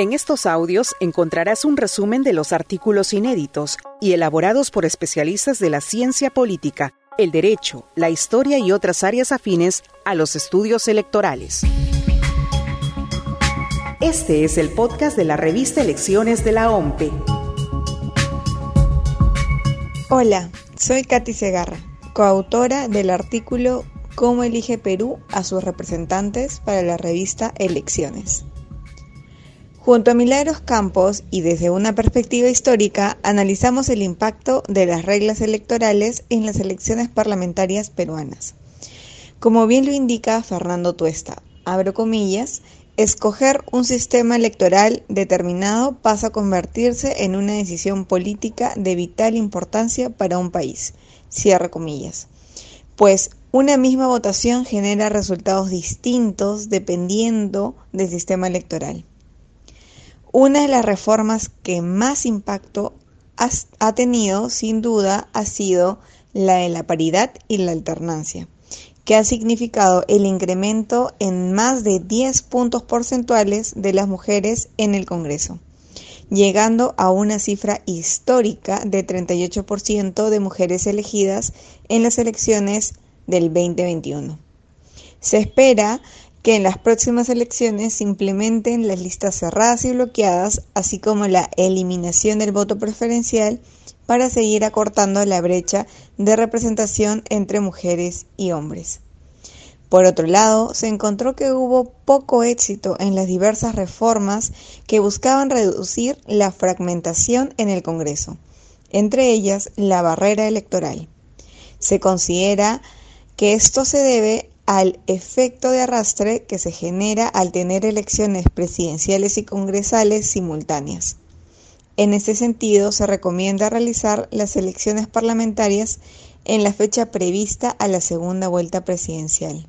En estos audios encontrarás un resumen de los artículos inéditos y elaborados por especialistas de la ciencia política, el derecho, la historia y otras áreas afines a los estudios electorales. Este es el podcast de la revista Elecciones de la OMPE. Hola, soy Katy Segarra, coautora del artículo Cómo elige Perú a sus representantes para la revista Elecciones. Junto a Milagros Campos y desde una perspectiva histórica, analizamos el impacto de las reglas electorales en las elecciones parlamentarias peruanas. Como bien lo indica Fernando Tuesta, abro comillas, escoger un sistema electoral determinado pasa a convertirse en una decisión política de vital importancia para un país. Cierra comillas. Pues una misma votación genera resultados distintos dependiendo del sistema electoral. Una de las reformas que más impacto ha tenido, sin duda, ha sido la de la paridad y la alternancia, que ha significado el incremento en más de 10 puntos porcentuales de las mujeres en el Congreso, llegando a una cifra histórica de 38% de mujeres elegidas en las elecciones del 2021. Se espera que en las próximas elecciones se implementen las listas cerradas y bloqueadas, así como la eliminación del voto preferencial para seguir acortando la brecha de representación entre mujeres y hombres. Por otro lado, se encontró que hubo poco éxito en las diversas reformas que buscaban reducir la fragmentación en el Congreso, entre ellas la barrera electoral. Se considera que esto se debe al efecto de arrastre que se genera al tener elecciones presidenciales y congresales simultáneas. En este sentido, se recomienda realizar las elecciones parlamentarias en la fecha prevista a la segunda vuelta presidencial.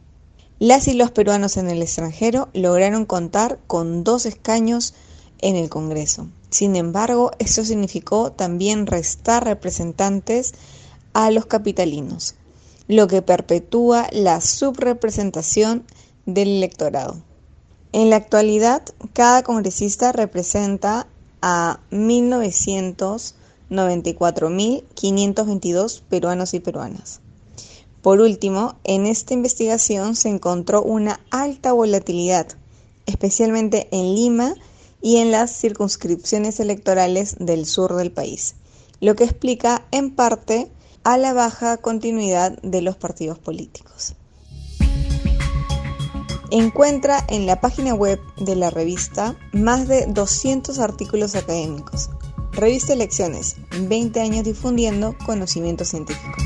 Las y los peruanos en el extranjero lograron contar con dos escaños en el Congreso. Sin embargo, esto significó también restar representantes a los capitalinos, lo que perpetúa la subrepresentación del electorado. En la actualidad, cada congresista representa a 1994.522 peruanos y peruanas. Por último, en esta investigación se encontró una alta volatilidad, especialmente en Lima y en las circunscripciones electorales del sur del país, lo que explica en parte a la baja continuidad de los partidos políticos. Encuentra en la página web de la revista más de 200 artículos académicos. Revista Elecciones, 20 años difundiendo conocimiento científico.